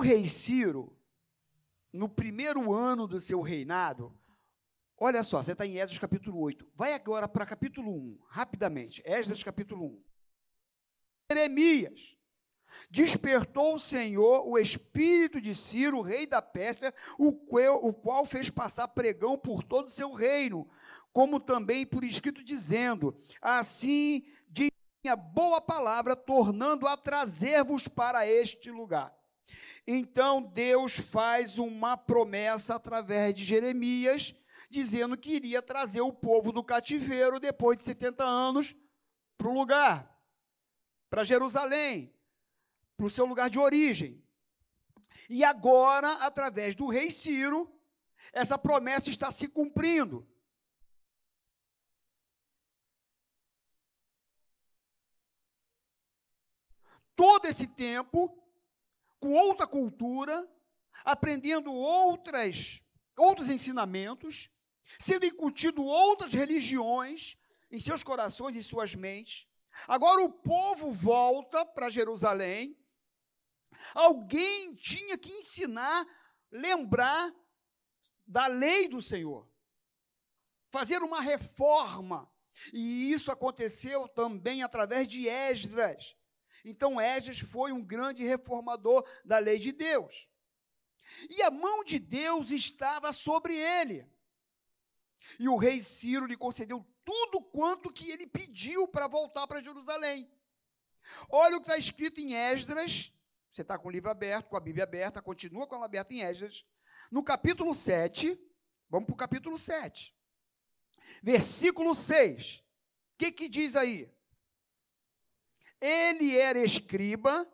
O rei Ciro, no primeiro ano do seu reinado, olha só, você está em Esdras capítulo 8. Vai agora para capítulo 1, rapidamente. Esdras capítulo 1. Jeremias. Despertou o Senhor o espírito de Ciro, rei da Pérsia, o qual, o qual fez passar pregão por todo o seu reino, como também por escrito dizendo: Assim diz a boa palavra, tornando a trazer-vos para este lugar. Então Deus faz uma promessa através de Jeremias, dizendo que iria trazer o povo do cativeiro depois de 70 anos para o lugar, para Jerusalém, para o seu lugar de origem. E agora, através do rei Ciro, essa promessa está se cumprindo. Todo esse tempo, com outra cultura, aprendendo outras, outros ensinamentos, sendo incutido outras religiões em seus corações e suas mentes. Agora o povo volta para Jerusalém. Alguém tinha que ensinar, lembrar da lei do Senhor, fazer uma reforma. E isso aconteceu também através de Esdras. Então Esdras foi um grande reformador da lei de Deus. E a mão de Deus estava sobre ele. E o rei Ciro lhe concedeu tudo quanto que ele pediu para voltar para Jerusalém. Olha o que está escrito em Esdras. Você está com o livro aberto, com a Bíblia aberta, continua com ela aberta em Esdras. No capítulo 7, vamos para o capítulo 7. Versículo 6. O que, que diz aí? Ele era escriba,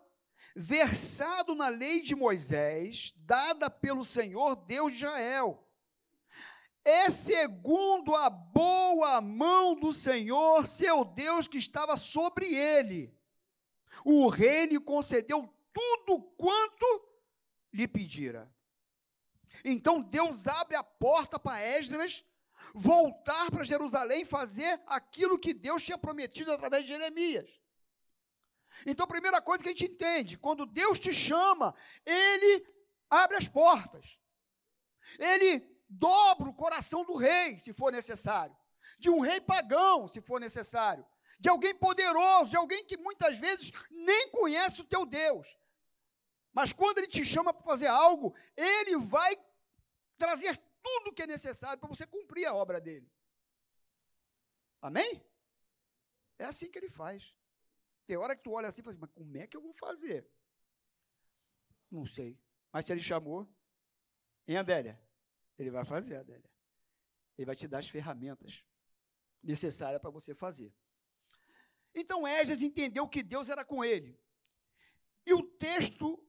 versado na lei de Moisés, dada pelo Senhor Deus de Israel. É segundo a boa mão do Senhor, seu Deus, que estava sobre ele. O rei lhe concedeu tudo quanto lhe pedira. Então Deus abre a porta para Esdras voltar para Jerusalém e fazer aquilo que Deus tinha prometido através de Jeremias. Então, a primeira coisa que a gente entende, quando Deus te chama, Ele abre as portas. Ele dobra o coração do rei, se for necessário. De um rei pagão, se for necessário. De alguém poderoso, de alguém que muitas vezes nem conhece o teu Deus. Mas quando ele te chama para fazer algo, ele vai trazer tudo o que é necessário para você cumprir a obra dele. Amém? É assim que ele faz. Tem hora que tu olha assim e fala assim, mas como é que eu vou fazer? Não sei. Mas se ele chamou, em Adélia, ele vai fazer, Adélia. Ele vai te dar as ferramentas necessárias para você fazer. Então Esdras entendeu que Deus era com ele. E o texto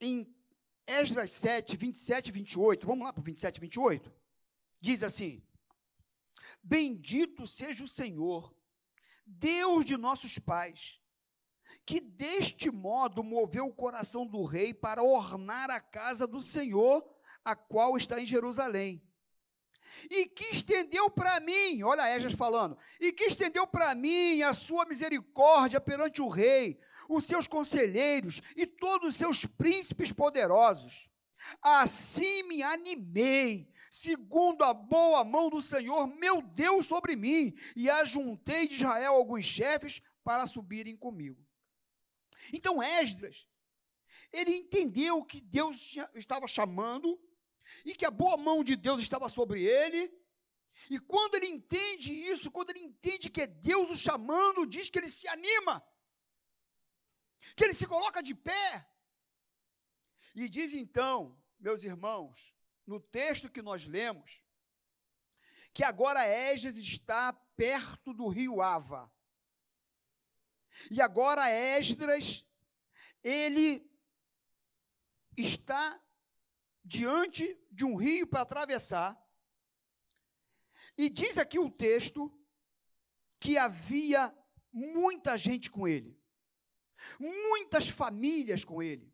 em Esdras 7, 27 e 28, vamos lá para o 27 e 28, diz assim: Bendito seja o Senhor, Deus de nossos pais, que deste modo moveu o coração do rei para ornar a casa do Senhor, a qual está em Jerusalém. E que estendeu para mim, olha Esdras falando, e que estendeu para mim a sua misericórdia perante o rei, os seus conselheiros e todos os seus príncipes poderosos. Assim me animei segundo a boa mão do Senhor, meu Deus, sobre mim, e ajuntei de Israel alguns chefes para subirem comigo. Então Esdras, ele entendeu que Deus estava chamando e que a boa mão de Deus estava sobre ele. E quando ele entende isso, quando ele entende que é Deus o chamando, diz que ele se anima, que ele se coloca de pé. E diz então, meus irmãos, no texto que nós lemos, que agora Esdras está perto do rio Ava. E agora Esdras, ele está diante de um rio para atravessar. E diz aqui o texto que havia muita gente com ele, muitas famílias com ele.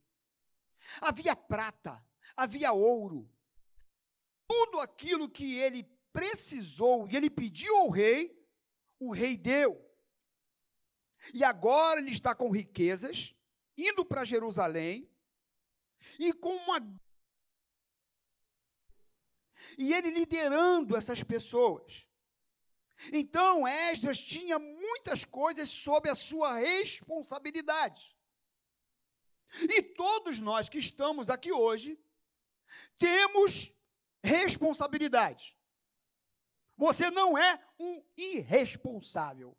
Havia prata, havia ouro, tudo aquilo que ele precisou e ele pediu ao rei, o rei deu. E agora ele está com riquezas, indo para Jerusalém, e com uma. E ele liderando essas pessoas. Então, Esdras tinha muitas coisas sob a sua responsabilidade. E todos nós que estamos aqui hoje temos responsabilidades. Você não é um irresponsável.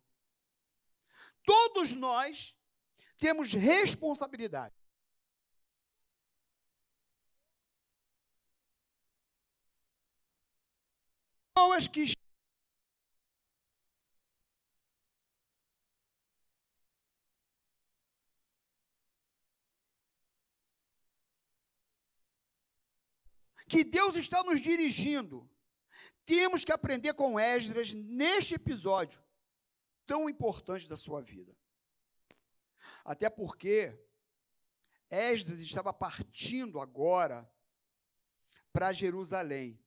Todos nós temos responsabilidade. Pessoas que que Deus está nos dirigindo. Temos que aprender com Esdras neste episódio tão importante da sua vida. Até porque Esdras estava partindo agora para Jerusalém.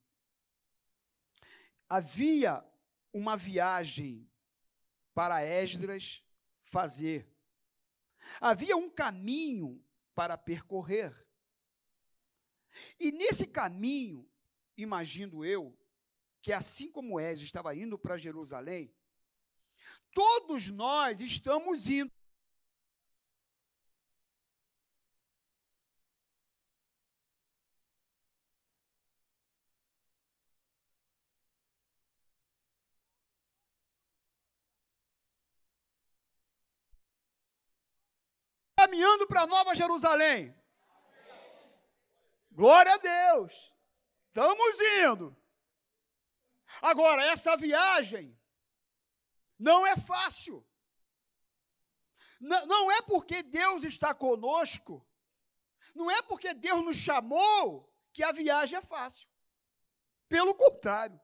Havia uma viagem para Esdras fazer. Havia um caminho para percorrer. E nesse caminho, imagino eu, que assim como Esdras estava indo para Jerusalém, todos nós estamos indo. Caminhando para Nova Jerusalém. Glória a Deus. Estamos indo. Agora, essa viagem não é fácil. Não, não é porque Deus está conosco, não é porque Deus nos chamou que a viagem é fácil. Pelo contrário.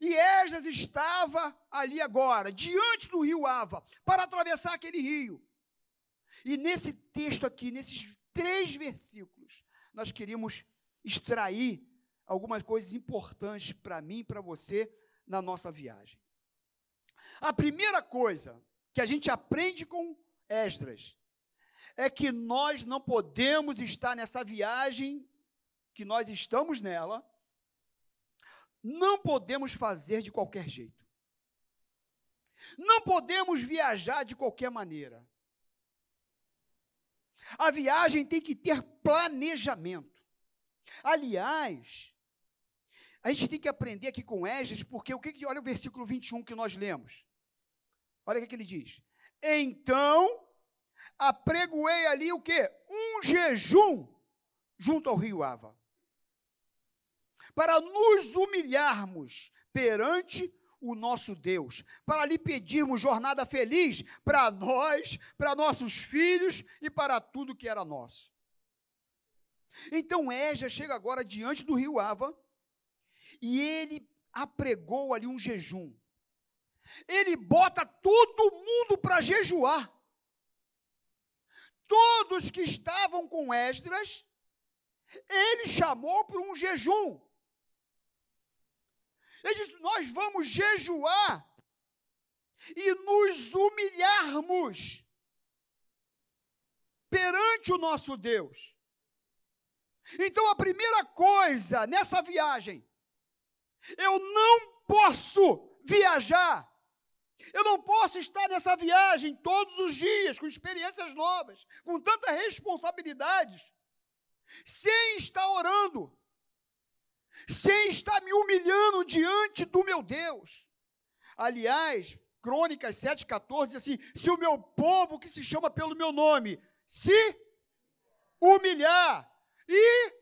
E Esdras estava ali agora, diante do rio Ava, para atravessar aquele rio. E nesse texto aqui, nesses três versículos, nós queríamos extrair algumas coisas importantes para mim e para você na nossa viagem. A primeira coisa que a gente aprende com Esdras é que nós não podemos estar nessa viagem que nós estamos nela, não podemos fazer de qualquer jeito. Não podemos viajar de qualquer maneira. A viagem tem que ter planejamento. Aliás, a gente tem que aprender aqui com Esdras, porque o que, olha o versículo 21 que nós lemos. Olha o que, que ele diz. Então, apregoei ali o quê? Um jejum junto ao rio Ava. Para nos humilharmos perante o nosso Deus, para lhe pedirmos jornada feliz para nós, para nossos filhos e para tudo que era nosso. Então Égia chega agora diante do rio Ava e ele apregou ali um jejum. Ele bota todo mundo para jejuar. Todos que estavam com Esdras, ele chamou para um jejum. Ele disse: Nós vamos jejuar e nos humilharmos perante o nosso Deus. Então, a primeira coisa nessa viagem, eu não posso viajar, eu não posso estar nessa viagem todos os dias, com experiências novas, com tantas responsabilidades, sem estar orando sem estar me humilhando diante do meu Deus. Aliás, Crônicas 7,14 diz assim: se o meu povo que se chama pelo meu nome se humilhar e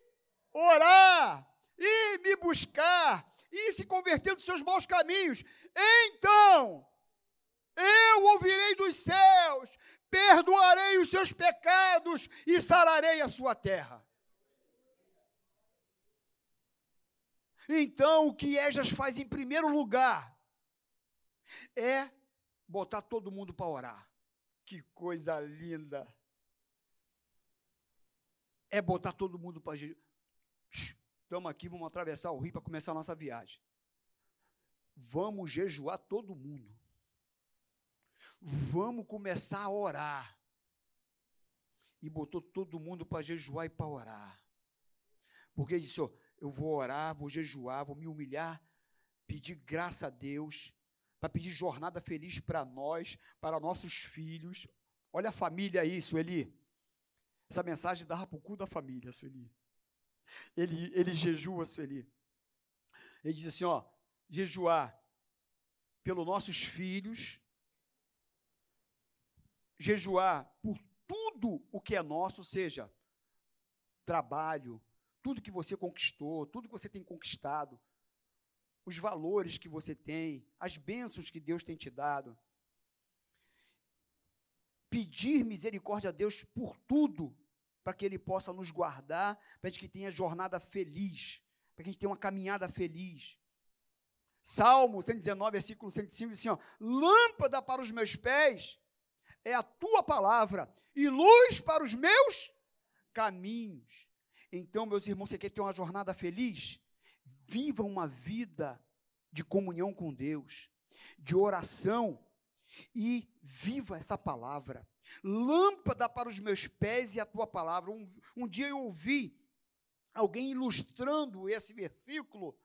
orar e me buscar e se converter dos seus maus caminhos, então eu ouvirei dos céus, perdoarei os seus pecados e sararei a sua terra. Então, o que Esdras faz em primeiro lugar é botar todo mundo para orar. Que coisa linda! É botar todo mundo para. Estamos aqui, vamos atravessar o rio para começar a nossa viagem. Vamos jejuar todo mundo. Vamos começar a orar. e botou todo mundo para jejuar e para orar. Porque ele disse: ó, eu vou orar, vou jejuar, vou me humilhar, pedir graça a Deus, para pedir jornada feliz para nós, para nossos filhos. Olha a família aí, Sueli. Essa mensagem dava para o cu da família, Sueli. Ele, ele jejua, Sueli. Ele diz assim: ó, jejuar pelos nossos filhos, jejuar por tudo o que é nosso, seja trabalho, tudo que você conquistou, tudo que você tem conquistado, os valores que você tem, as bênçãos que Deus tem te dado. Pedir misericórdia a Deus por tudo, para que Ele possa nos guardar, para que a gente tenha jornada feliz, para que a gente tenha uma caminhada feliz. Salmo 119, versículo 105, diz assim: ó, lâmpada para os meus pés é a tua palavra e luz para os meus caminhos. Então, meus irmãos, você quer ter uma jornada feliz? Viva uma vida de comunhão com Deus, de oração e viva essa palavra. Lâmpada para os meus pés e a tua palavra. Um, um dia eu ouvi alguém ilustrando esse versículo,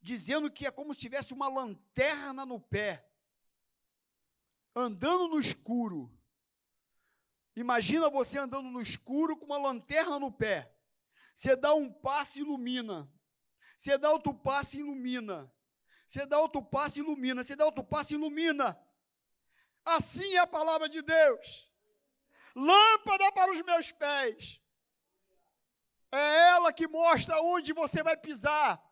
dizendo que é como se tivesse uma lanterna no pé, andando no escuro. Imagina você andando no escuro com uma lanterna no pé. Você dá um passo e ilumina. Você dá outro passo e ilumina. Você dá outro passo e ilumina. Você dá outro passo e ilumina. Assim é a palavra de Deus. Lâmpada para os meus pés. É ela que mostra onde você vai pisar.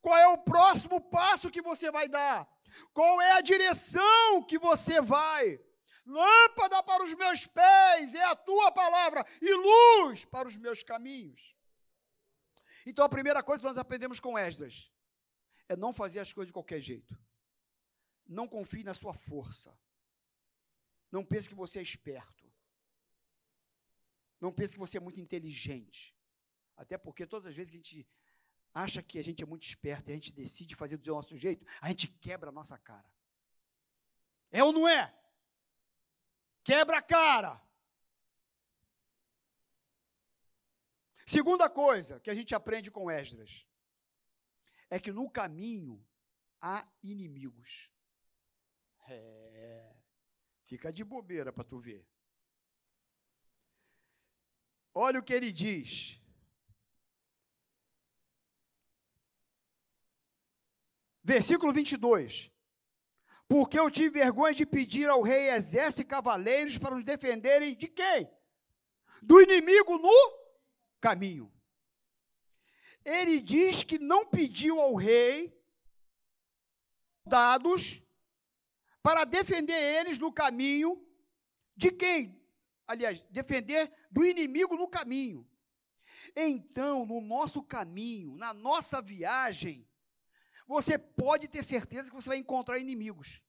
Qual é o próximo passo que você vai dar? Qual é a direção que você vai? Lâmpada para os meus pés é a tua palavra e luz para os meus caminhos. Então a primeira coisa que nós aprendemos com Esdras é não fazer as coisas de qualquer jeito. Não confie na sua força. Não pense que você é esperto. Não pense que você é muito inteligente. Até porque todas as vezes que a gente acha que a gente é muito esperto e a gente decide fazer do nosso jeito, a gente quebra a nossa cara. É ou não é? Quebra a cara. Segunda coisa que a gente aprende com Esdras é que no caminho há inimigos. É, fica de bobeira para tu ver. Olha o que ele diz. Versículo 22. Porque eu tive vergonha de pedir ao rei exército e cavaleiros para nos defenderem de quem? Do inimigo no caminho. Ele diz que não pediu ao rei dados para defender eles no caminho de quem? Aliás, defender do inimigo no caminho. Então, no nosso caminho, na nossa viagem, você pode ter certeza que você vai encontrar inimigos.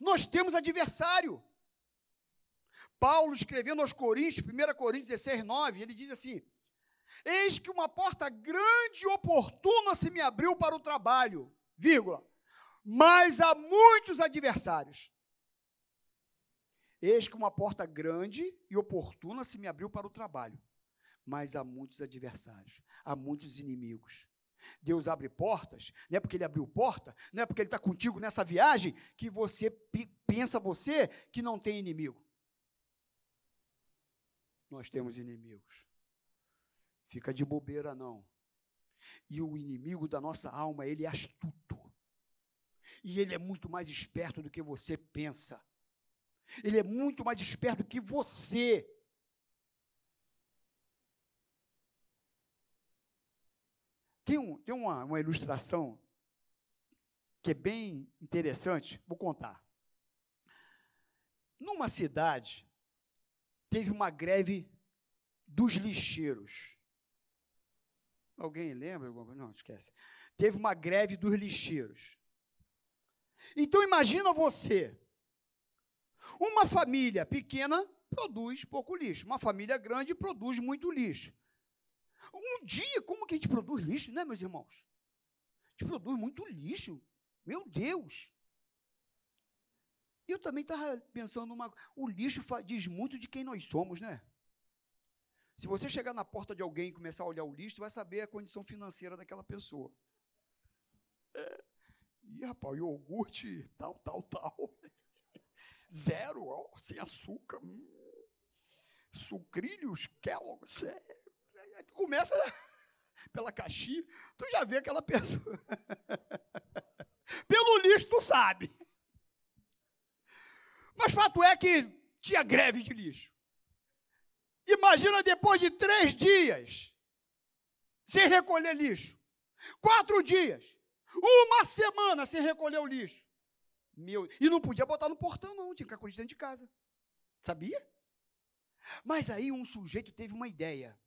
Nós temos adversário. Paulo escrevendo aos Coríntios, 1 Coríntios 16, 9, ele diz assim: Eis que uma porta grande e oportuna se me abriu para o trabalho, vírgula, mas há muitos adversários. Eis que uma porta grande e oportuna se me abriu para o trabalho, mas há muitos adversários, há muitos inimigos. Deus abre portas, não é porque Ele abriu porta, não é porque Ele está contigo nessa viagem que você pensa você que não tem inimigo nós temos inimigos. Fica de bobeira, não. E o inimigo da nossa alma, ele é astuto. E ele é muito mais esperto do que você pensa. Ele é muito mais esperto do que você. Tem, um, tem uma, uma ilustração que é bem interessante, vou contar. Numa cidade, teve uma greve dos lixeiros. Alguém lembra? Não, esquece. Teve uma greve dos lixeiros. Então imagina você, uma família pequena produz pouco lixo, uma família grande produz muito lixo. Um dia, como que a gente produz lixo, né, meus irmãos? A gente produz muito lixo. Meu Deus! Eu também estava pensando numa. O lixo diz muito de quem nós somos, né? Se você chegar na porta de alguém e começar a olhar o lixo, vai saber a condição financeira daquela pessoa. É. Ih, rapaz, iogurte, tal, tal, tal. Zero, ó, sem açúcar. Hum. Sucrilhos, Kellogg's. É. Tu começa pela caixinha, tu já vê aquela pessoa. Pelo lixo, tu sabe. Mas fato é que tinha greve de lixo. Imagina depois de três dias sem recolher lixo. Quatro dias. Uma semana sem recolher o lixo. Meu, e não podia botar no portão, não, tinha que ficar dentro de casa. Sabia? Mas aí um sujeito teve uma ideia.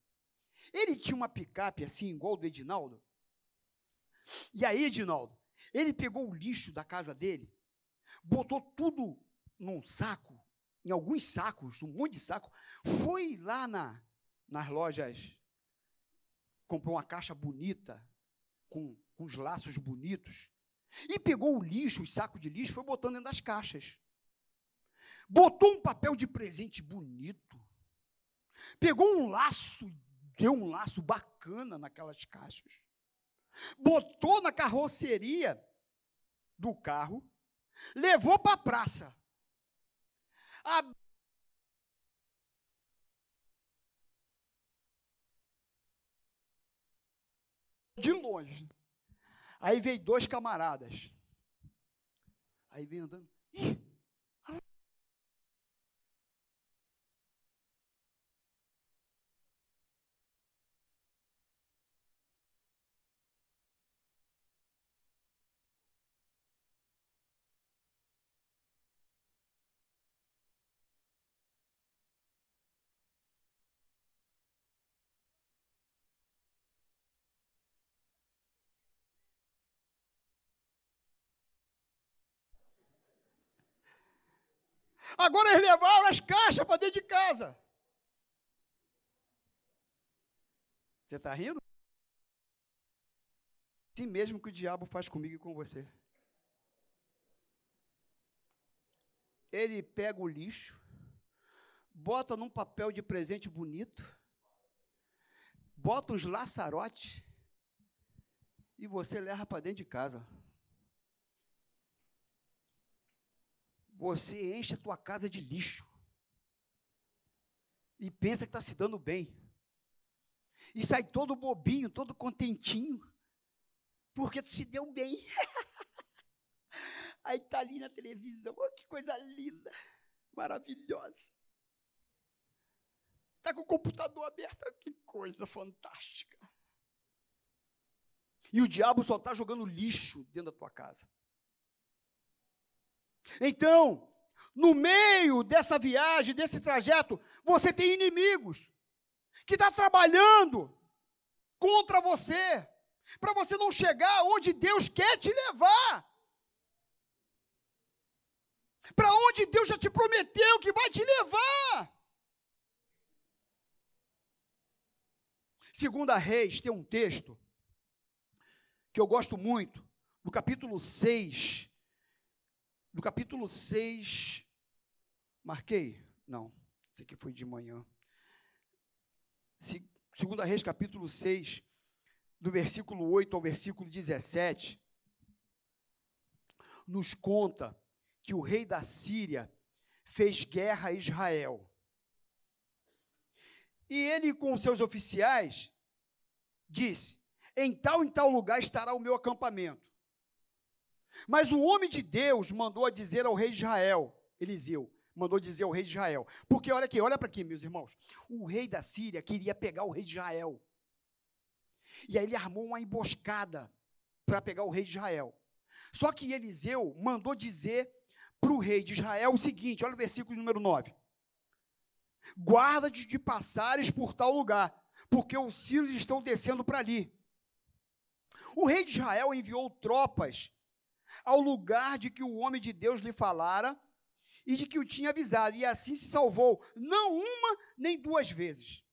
Ele tinha uma picape assim, igual do Edinaldo. E aí, Edinaldo, ele pegou o lixo da casa dele, botou tudo num saco, em alguns sacos, um monte de saco, foi lá na, nas lojas, comprou uma caixa bonita, com, com os laços bonitos, e pegou o lixo, os sacos de lixo, foi botando dentro das caixas. Botou um papel de presente bonito. Pegou um laço, deu um laço bacana naquelas caixas. Botou na carroceria do carro, levou para a praça. De longe. Aí veio dois camaradas. Aí vem andando. Ih, Agora eles levaram as caixas para dentro de casa. Você está rindo? Assim mesmo que o diabo faz comigo e com você. Ele pega o lixo, bota num papel de presente bonito, bota os laçarotes e você leva para dentro de casa. Você enche a tua casa de lixo. E pensa que está se dando bem. E sai todo bobinho, todo contentinho. Porque tu se deu bem. Aí está ali na televisão, oh, que coisa linda, maravilhosa. Está com o computador aberto, que coisa fantástica. E o diabo só está jogando lixo dentro da tua casa. Então, no meio dessa viagem, desse trajeto, você tem inimigos que estão tá trabalhando contra você, para você não chegar onde Deus quer te levar. Para onde Deus já te prometeu que vai te levar. Segunda Reis tem um texto que eu gosto muito, no capítulo 6, no capítulo 6, marquei? Não, isso aqui foi de manhã. Se, segunda Reis, capítulo 6, do versículo 8 ao versículo 17, nos conta que o rei da Síria fez guerra a Israel. E ele, com seus oficiais, disse: Em tal e tal lugar estará o meu acampamento. Mas o homem de Deus mandou a dizer ao rei de Israel, Eliseu, mandou dizer ao rei de Israel. Porque olha aqui, olha para aqui, meus irmãos. O rei da Síria queria pegar o rei de Israel. E aí ele armou uma emboscada para pegar o rei de Israel. Só que Eliseu mandou dizer para o rei de Israel o seguinte: olha o versículo número 9. Guarda-te de passares por tal lugar, porque os sírios estão descendo para ali. O rei de Israel enviou tropas ao lugar de que o homem de Deus lhe falara e de que o tinha avisado, e assim se salvou, não uma nem duas vezes.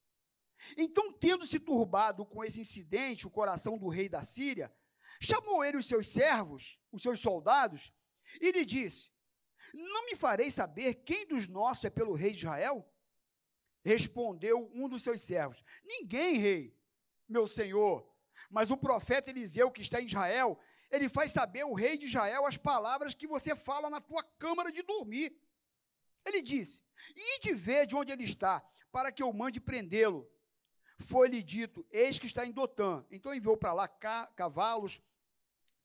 Então, tendo se turbado com esse incidente o coração do rei da Síria, chamou ele os seus servos, os seus soldados, e lhe disse: Não me farei saber quem dos nossos é pelo rei de Israel? Respondeu um dos seus servos: Ninguém, rei, meu senhor. Mas o profeta Eliseu, que está em Israel, ele faz saber o rei de Israel as palavras que você fala na tua câmara de dormir. Ele disse: Ide ver de onde ele está, para que eu mande prendê-lo. Foi-lhe dito: Eis que está em Dotã. Então enviou para lá ca cavalos,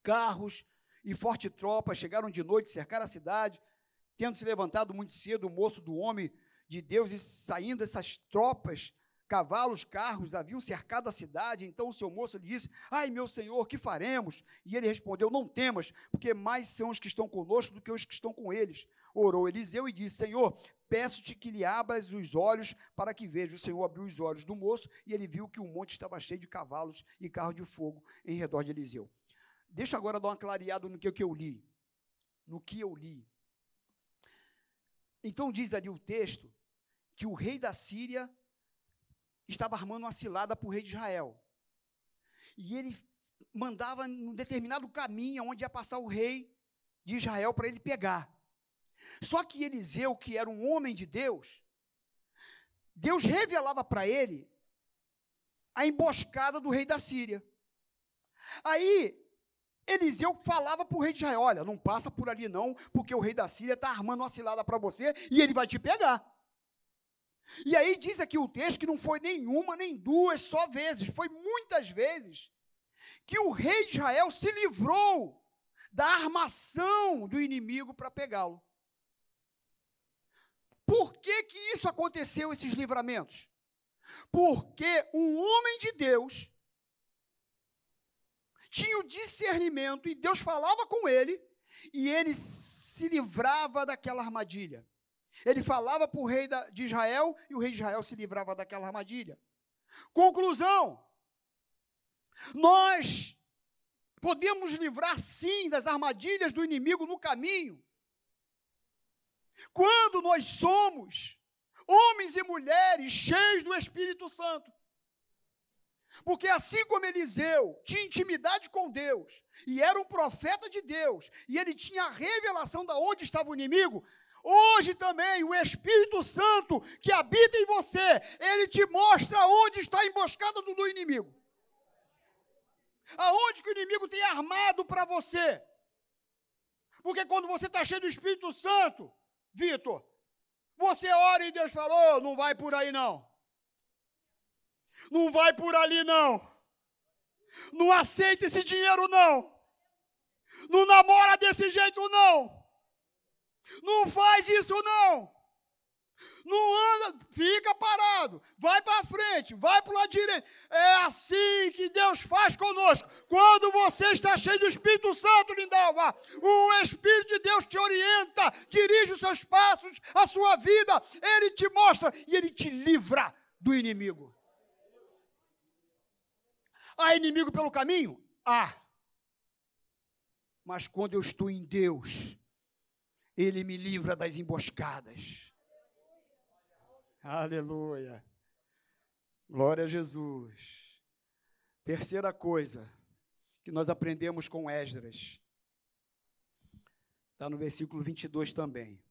carros e forte tropa. Chegaram de noite, cercaram a cidade. Tendo se levantado muito cedo, o moço do homem de Deus, e saindo essas tropas, cavalos, carros, haviam cercado a cidade. Então o seu moço lhe disse: Ai, meu senhor, que faremos? E ele respondeu: Não temas, porque mais são os que estão conosco do que os que estão com eles. Orou Eliseu e disse: Senhor, peço-te que lhe abras os olhos para que veja. O Senhor abriu os olhos do moço e ele viu que o monte estava cheio de cavalos e carros de fogo em redor de Eliseu. Deixa agora dar uma clareada no que, que eu li. No que eu li. Então diz ali o texto que o rei da Síria estava armando uma cilada para o rei de Israel. E ele mandava num determinado caminho onde ia passar o rei de Israel para ele pegar. Só que Eliseu, que era um homem de Deus, Deus revelava para ele a emboscada do rei da Síria. Aí, Eliseu falava para o rei de Israel: Olha, não passa por ali não, porque o rei da Síria está armando uma cilada para você e ele vai te pegar. E aí diz aqui o texto que não foi nenhuma, nem duas só vezes, foi muitas vezes que o rei de Israel se livrou da armação do inimigo para pegá-lo. Por que, que isso aconteceu, esses livramentos? Porque um homem de Deus tinha o discernimento e Deus falava com ele e ele se livrava daquela armadilha. Ele falava para o rei de Israel e o rei de Israel se livrava daquela armadilha. Conclusão: nós podemos livrar sim das armadilhas do inimigo no caminho, quando nós somos homens e mulheres cheios do Espírito Santo. Porque assim como Eliseu tinha intimidade com Deus, e era um profeta de Deus, e ele tinha a revelação de onde estava o inimigo, Hoje também o Espírito Santo que habita em você, ele te mostra onde está a emboscada do, inimigo. Aonde que o inimigo tem armado para você. Porque quando você está cheio do Espírito Santo, Vitor, você ora e Deus falou, não vai por aí não. Não vai por ali não. Não aceita esse dinheiro não. Não namora desse jeito não. Não faz isso não. Não anda, fica parado, vai para frente, vai para o lado direito. É assim que Deus faz conosco. Quando você está cheio do Espírito Santo, Lindalva, o Espírito de Deus te orienta, dirige os seus passos, a sua vida, ele te mostra e ele te livra do inimigo. Há inimigo pelo caminho? Há. Mas quando eu estou em Deus, ele me livra das emboscadas. Aleluia. Glória a Jesus. Terceira coisa que nós aprendemos com Esdras. Está no versículo 22 também.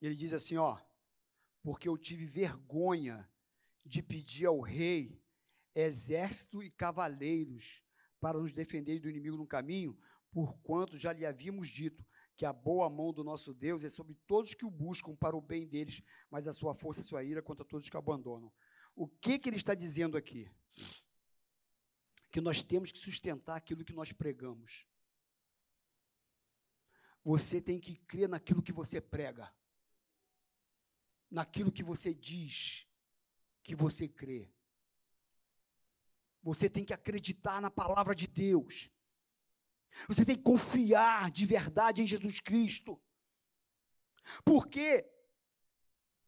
Ele diz assim: Ó, porque eu tive vergonha de pedir ao rei exército e cavaleiros para nos defender do inimigo no caminho, porquanto já lhe havíamos dito: que a boa mão do nosso Deus é sobre todos que o buscam para o bem deles, mas a sua força e a sua ira contra todos que o abandonam. O que, que ele está dizendo aqui? Que nós temos que sustentar aquilo que nós pregamos. Você tem que crer naquilo que você prega, naquilo que você diz que você crê. Você tem que acreditar na palavra de Deus. Você tem que confiar de verdade em Jesus Cristo. Porque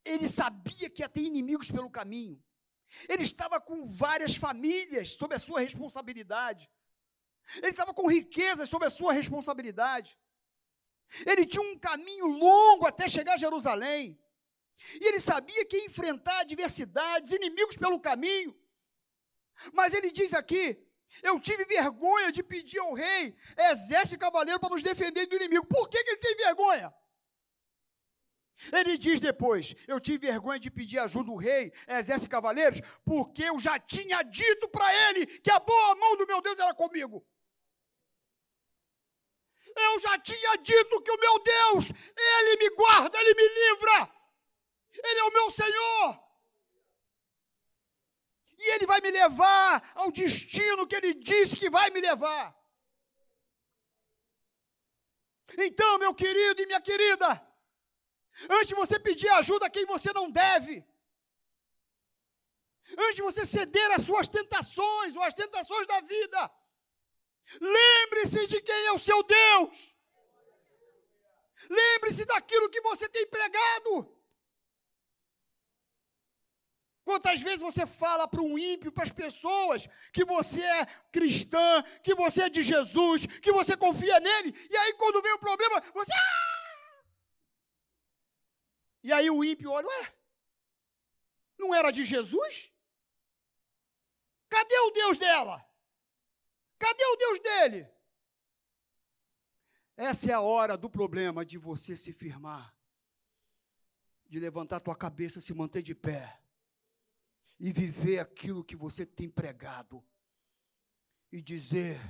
ele sabia que ia ter inimigos pelo caminho. Ele estava com várias famílias sob a sua responsabilidade. Ele estava com riquezas sob a sua responsabilidade. Ele tinha um caminho longo até chegar a Jerusalém. E ele sabia que ia enfrentar adversidades, inimigos pelo caminho. Mas ele diz aqui eu tive vergonha de pedir ao rei exército e cavaleiro para nos defender do inimigo. Por que, que ele tem vergonha? Ele diz depois: Eu tive vergonha de pedir ajuda do rei, exército e cavaleiros, porque eu já tinha dito para ele que a boa mão do meu Deus era comigo. Eu já tinha dito que o meu Deus, ele me guarda, ele me livra. Ele é o meu Senhor. E ele vai me levar ao destino que ele disse que vai me levar. Então, meu querido e minha querida, Antes de você pedir ajuda a quem você não deve. Antes de você ceder às suas tentações ou às tentações da vida. Lembre-se de quem é o seu Deus. Lembre-se daquilo que você tem pregado. Quantas vezes você fala para um ímpio, para as pessoas, que você é cristã, que você é de Jesus, que você confia nele, e aí quando vem o problema, você. Ah! E aí o ímpio olha, ué, não era de Jesus? Cadê o Deus dela? Cadê o Deus dele? Essa é a hora do problema de você se firmar, de levantar tua cabeça, se manter de pé e viver aquilo que você tem pregado e dizer: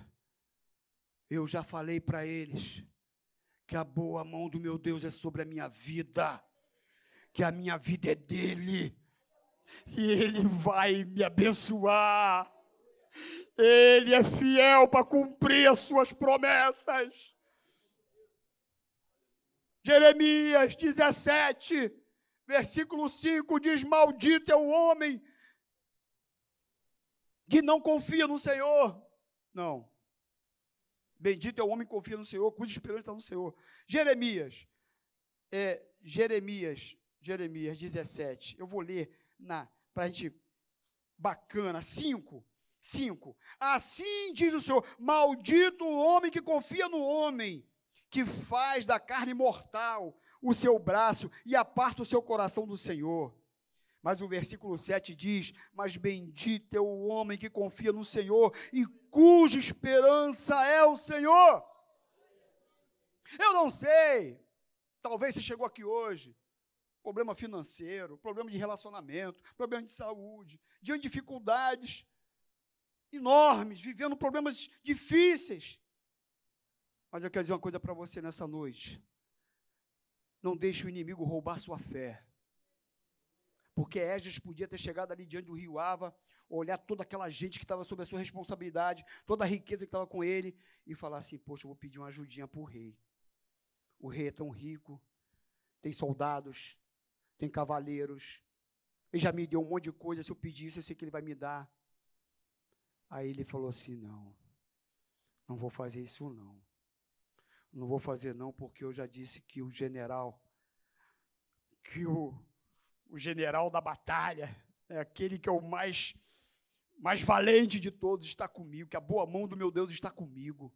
Eu já falei para eles que a boa mão do meu Deus é sobre a minha vida que a minha vida é dele, e ele vai me abençoar. Ele é fiel para cumprir as suas promessas. Jeremias 17, versículo 5 diz: Maldito é o homem que não confia no Senhor. Não. Bendito é o homem que confia no Senhor, cuja esperança está no Senhor. Jeremias, é, Jeremias Jeremias 17. Eu vou ler para a gente. Bacana. 5. 5. Assim diz o Senhor: Maldito o homem que confia no homem, que faz da carne mortal o seu braço e aparta o seu coração do Senhor. Mas o versículo 7 diz: Mas bendito é o homem que confia no Senhor e cuja esperança é o Senhor. Eu não sei, talvez você chegou aqui hoje problema financeiro, problema de relacionamento, problema de saúde, diante de dificuldades enormes, vivendo problemas difíceis. Mas eu quero dizer uma coisa para você nessa noite. Não deixe o inimigo roubar sua fé. Porque Esdras podia ter chegado ali diante do rio Ava, olhar toda aquela gente que estava sob a sua responsabilidade, toda a riqueza que estava com ele, e falar assim: Poxa, eu vou pedir uma ajudinha para o rei. O rei é tão rico, tem soldados, tem cavaleiros. Ele já me deu um monte de coisa, se eu pedir isso, eu sei que ele vai me dar. Aí ele falou assim: não, não vou fazer isso não. Não vou fazer não, porque eu já disse que o general, que o, o general da batalha, é aquele que é o mais, mais valente de todos, está comigo, que a boa mão do meu Deus está comigo.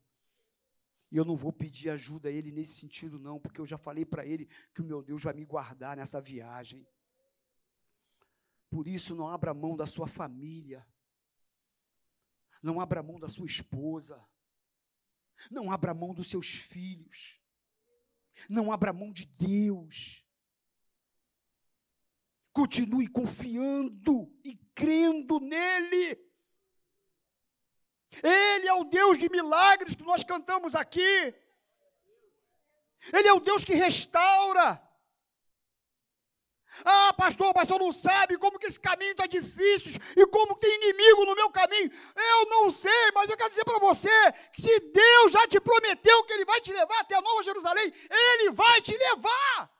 E eu não vou pedir ajuda a ele nesse sentido, não, porque eu já falei para ele que o meu Deus vai me guardar nessa viagem. Por isso, não abra mão da sua família. Não abra mão da sua esposa. Não abra mão dos seus filhos. Não abra mão de Deus. Continue confiando e crendo nele. Ele é o Deus de milagres que nós cantamos aqui. Ele é o Deus que restaura. Ah, pastor, pastor não sabe como que esse caminho está difícil e como tem inimigo no meu caminho. Eu não sei, mas eu quero dizer para você que se Deus já te prometeu que Ele vai te levar até a Nova Jerusalém, Ele vai te levar.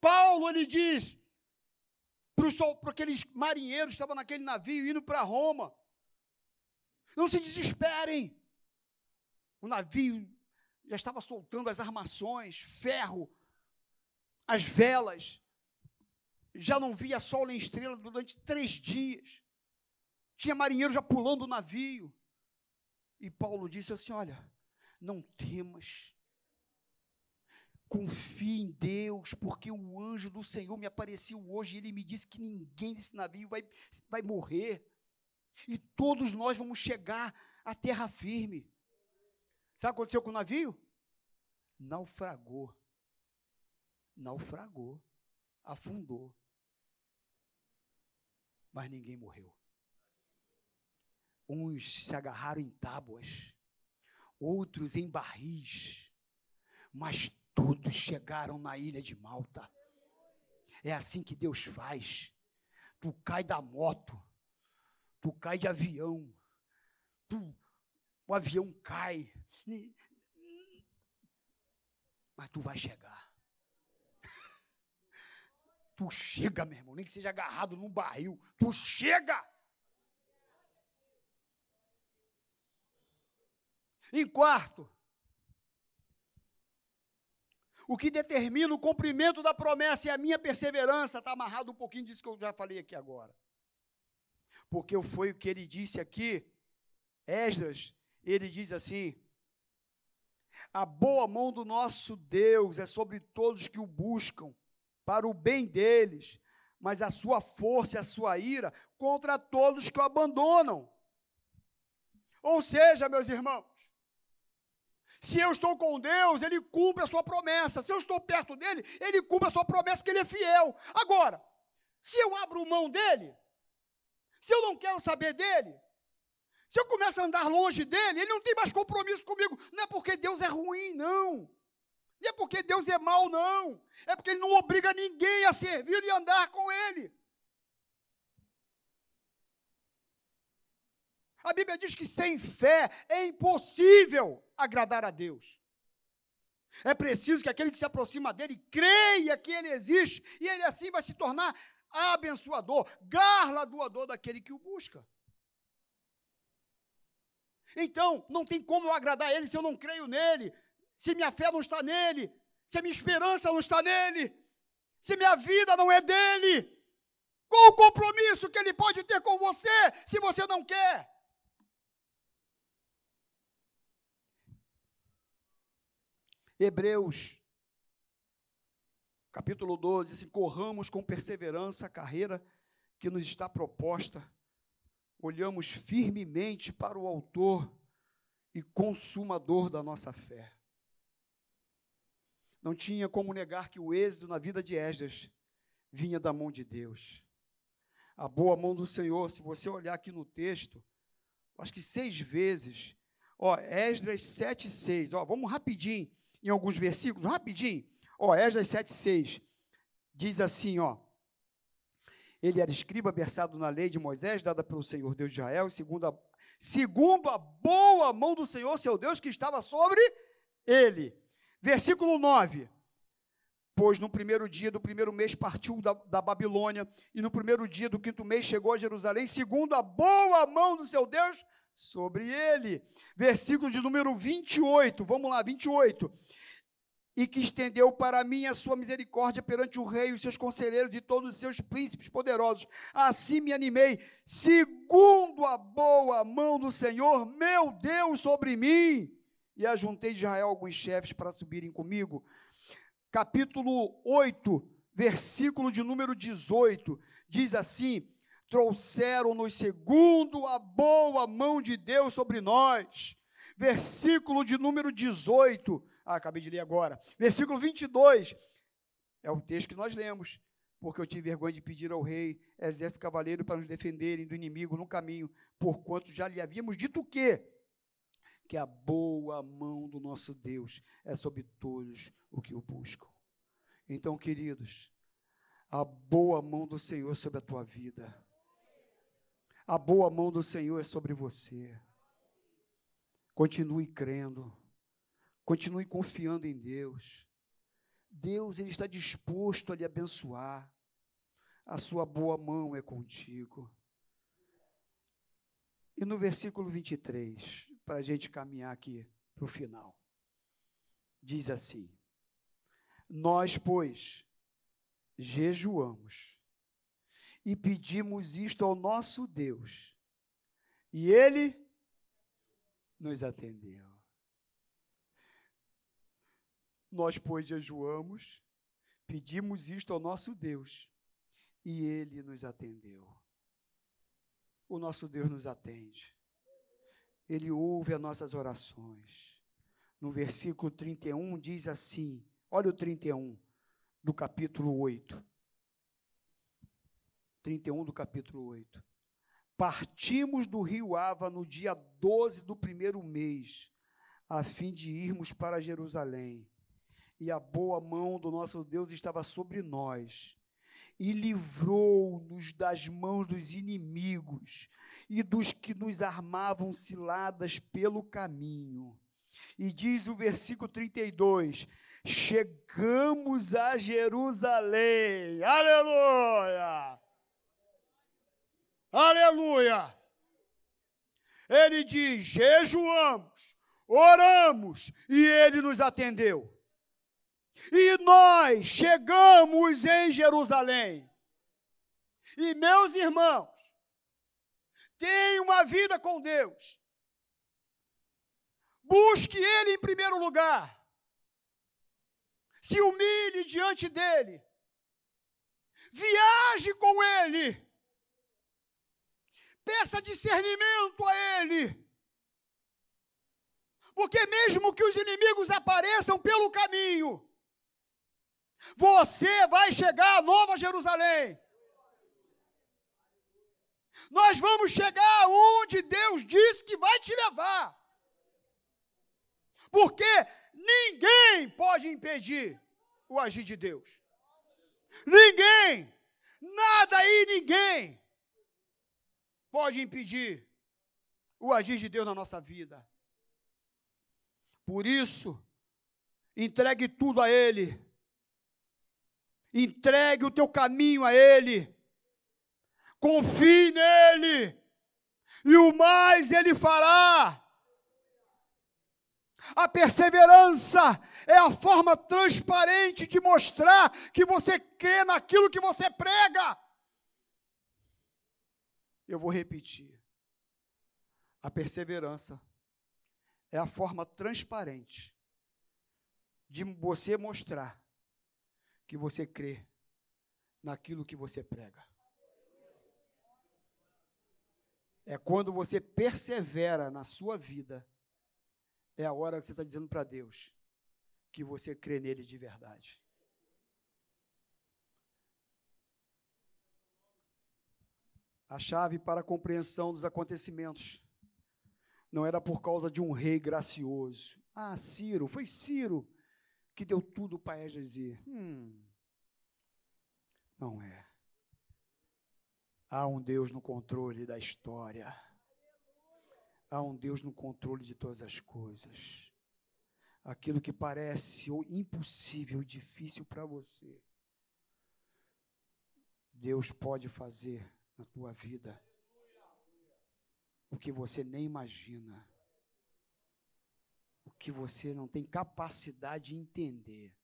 Paulo, ele diz, para aqueles marinheiros que estavam naquele navio indo para Roma. Não se desesperem. O navio já estava soltando as armações, ferro, as velas. Já não via sol nem estrela durante três dias. Tinha marinheiro já pulando o navio. E Paulo disse assim: Olha, não temas, Confie em Deus, porque o anjo do Senhor me apareceu hoje e ele me disse que ninguém desse navio vai, vai morrer. E todos nós vamos chegar à terra firme. Sabe o que aconteceu com o navio? Naufragou. Naufragou. Afundou. Mas ninguém morreu. Uns se agarraram em tábuas, outros em barris, mas todos chegaram na ilha de Malta. É assim que Deus faz. Tu cai da moto, tu cai de avião, tu, o avião cai, mas tu vai chegar. Tu chega, meu irmão, nem que seja agarrado num barril, tu chega. Em quarto, o que determina o cumprimento da promessa e a minha perseverança está amarrado um pouquinho disso que eu já falei aqui agora. Porque foi o que ele disse aqui, Esdras, ele diz assim: a boa mão do nosso Deus é sobre todos que o buscam, para o bem deles, mas a sua força e a sua ira contra todos que o abandonam. Ou seja, meus irmãos, se eu estou com Deus, Ele cumpre a sua promessa. Se eu estou perto dele, Ele cumpre a sua promessa, porque Ele é fiel. Agora, se eu abro mão dele, se eu não quero saber dele, se eu começo a andar longe dele, ele não tem mais compromisso comigo. Não é porque Deus é ruim, não. Não é porque Deus é mau, não. É porque ele não obriga ninguém a servir e andar com ele. A Bíblia diz que sem fé é impossível agradar a Deus. É preciso que aquele que se aproxima dele creia que ele existe e ele assim vai se tornar abençoador, garladoador daquele que o busca. Então, não tem como eu agradar ele se eu não creio nele, se minha fé não está nele, se a minha esperança não está nele, se minha vida não é dele. Qual o compromisso que ele pode ter com você se você não quer? Hebreus, capítulo 12, assim, corramos com perseverança a carreira que nos está proposta olhamos firmemente para o Autor e Consumador da nossa fé. Não tinha como negar que o êxito na vida de Esdras vinha da mão de Deus. A boa mão do Senhor, se você olhar aqui no texto, acho que seis vezes, ó, Esdras 7, 6, ó, vamos rapidinho em alguns versículos, rapidinho, ó, Esdras 7, 6, diz assim, ó, ele era escriba versado na lei de Moisés, dada pelo Senhor Deus de Israel, segundo a, segundo a boa mão do Senhor, seu Deus, que estava sobre ele. Versículo 9. Pois no primeiro dia do primeiro mês partiu da, da Babilônia, e no primeiro dia do quinto mês chegou a Jerusalém, segundo a boa mão do seu Deus sobre ele. Versículo de número 28, vamos lá, 28 e que estendeu para mim a sua misericórdia perante o rei, os seus conselheiros e todos os seus príncipes poderosos. Assim me animei, segundo a boa mão do Senhor, meu Deus, sobre mim. E ajuntei de Israel alguns chefes para subirem comigo. Capítulo 8, versículo de número 18, diz assim: Trouxeram-nos segundo a boa mão de Deus sobre nós. Versículo de número 18 ah, acabei de ler agora. Versículo 22. É o texto que nós lemos. Porque eu tive vergonha de pedir ao rei, exército cavaleiro, para nos defenderem do inimigo no caminho, porquanto já lhe havíamos dito o quê? Que a boa mão do nosso Deus é sobre todos o que o buscam. Então, queridos, a boa mão do Senhor sobre a tua vida. A boa mão do Senhor é sobre você. Continue crendo. Continue confiando em Deus. Deus ele está disposto a lhe abençoar. A sua boa mão é contigo. E no versículo 23, para a gente caminhar aqui para o final, diz assim: Nós, pois, jejuamos e pedimos isto ao nosso Deus, e Ele nos atendeu. Nós, pois, jejuamos, pedimos isto ao nosso Deus, e ele nos atendeu. O nosso Deus nos atende. Ele ouve as nossas orações. no versículo 31, diz assim: olha o 31 do capítulo 8. 31 do capítulo 8. Partimos do rio Ava no dia 12 do primeiro mês, a fim de irmos para Jerusalém. E a boa mão do nosso Deus estava sobre nós, e livrou-nos das mãos dos inimigos e dos que nos armavam ciladas pelo caminho. E diz o versículo 32: Chegamos a Jerusalém, aleluia! Aleluia! Ele diz: jejuamos, oramos, e ele nos atendeu. E nós chegamos em Jerusalém. E meus irmãos, tenha uma vida com Deus. Busque Ele em primeiro lugar. Se humilhe diante dEle. Viaje com Ele. Peça discernimento a Ele. Porque mesmo que os inimigos apareçam pelo caminho, você vai chegar a Nova Jerusalém. Nós vamos chegar onde Deus disse que vai te levar. Porque ninguém pode impedir o agir de Deus. Ninguém, nada e ninguém pode impedir o agir de Deus na nossa vida. Por isso, entregue tudo a Ele. Entregue o teu caminho a Ele. Confie nele, e o mais ele fará. A perseverança é a forma transparente de mostrar que você crê naquilo que você prega. Eu vou repetir. A perseverança é a forma transparente de você mostrar que você crê naquilo que você prega. É quando você persevera na sua vida, é a hora que você está dizendo para Deus que você crê nele de verdade. A chave para a compreensão dos acontecimentos não era por causa de um rei gracioso. Ah, Ciro, foi Ciro que deu tudo para dizer. Hum, não é. Há um Deus no controle da história. Há um Deus no controle de todas as coisas. Aquilo que parece impossível, difícil para você, Deus pode fazer na tua vida o que você nem imagina, o que você não tem capacidade de entender.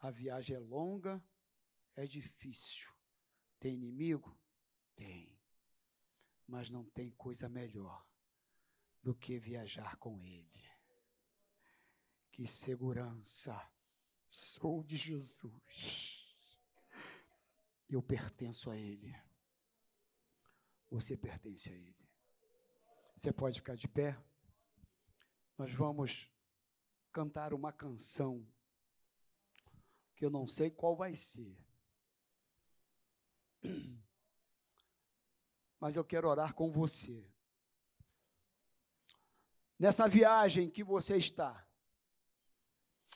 A viagem é longa, é difícil, tem inimigo? Tem. Mas não tem coisa melhor do que viajar com Ele. Que segurança! Sou de Jesus. Eu pertenço a Ele. Você pertence a Ele. Você pode ficar de pé? Nós vamos cantar uma canção que eu não sei qual vai ser. Mas eu quero orar com você. Nessa viagem que você está.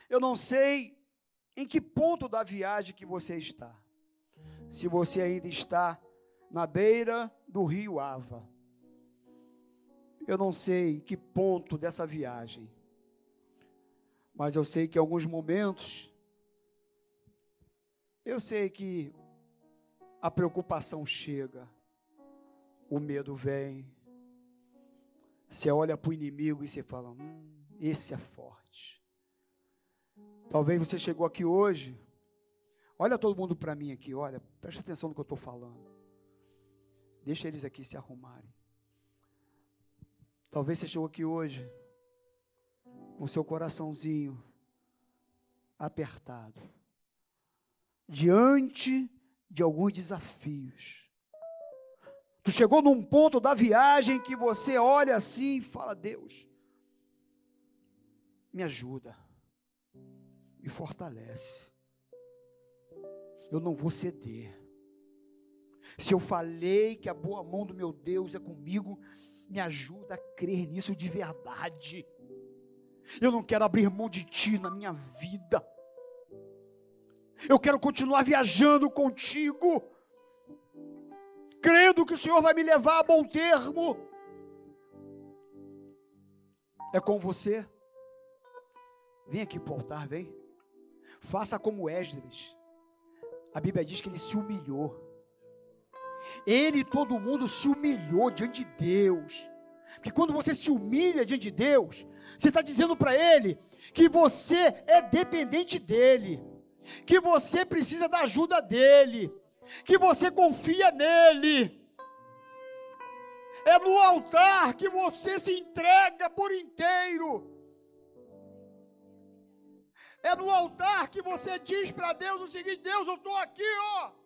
Eu não sei em que ponto da viagem que você está. Se você ainda está na beira do rio Ava. Eu não sei que ponto dessa viagem. Mas eu sei que alguns momentos eu sei que a preocupação chega, o medo vem. Você olha para o inimigo e você fala: hum, esse é forte. Talvez você chegou aqui hoje. Olha todo mundo para mim aqui, olha, preste atenção no que eu estou falando. Deixa eles aqui se arrumarem. Talvez você chegou aqui hoje com seu coraçãozinho apertado, diante de alguns desafios. Tu chegou num ponto da viagem que você olha assim e fala: Deus, me ajuda, me fortalece. Eu não vou ceder. Se eu falei que a boa mão do meu Deus é comigo, me ajuda a crer nisso de verdade. Eu não quero abrir mão de ti na minha vida. Eu quero continuar viajando contigo, crendo que o Senhor vai me levar a bom termo. É com você. Vem aqui para o altar, vem. Faça como Esdras. A Bíblia diz que ele se humilhou. Ele e todo mundo se humilhou diante de Deus. Porque quando você se humilha diante de Deus, você está dizendo para Ele que você é dependente dEle, que você precisa da ajuda dEle, que você confia nele. É no altar que você se entrega por inteiro. É no altar que você diz para Deus o seguinte: Deus, eu estou aqui, ó.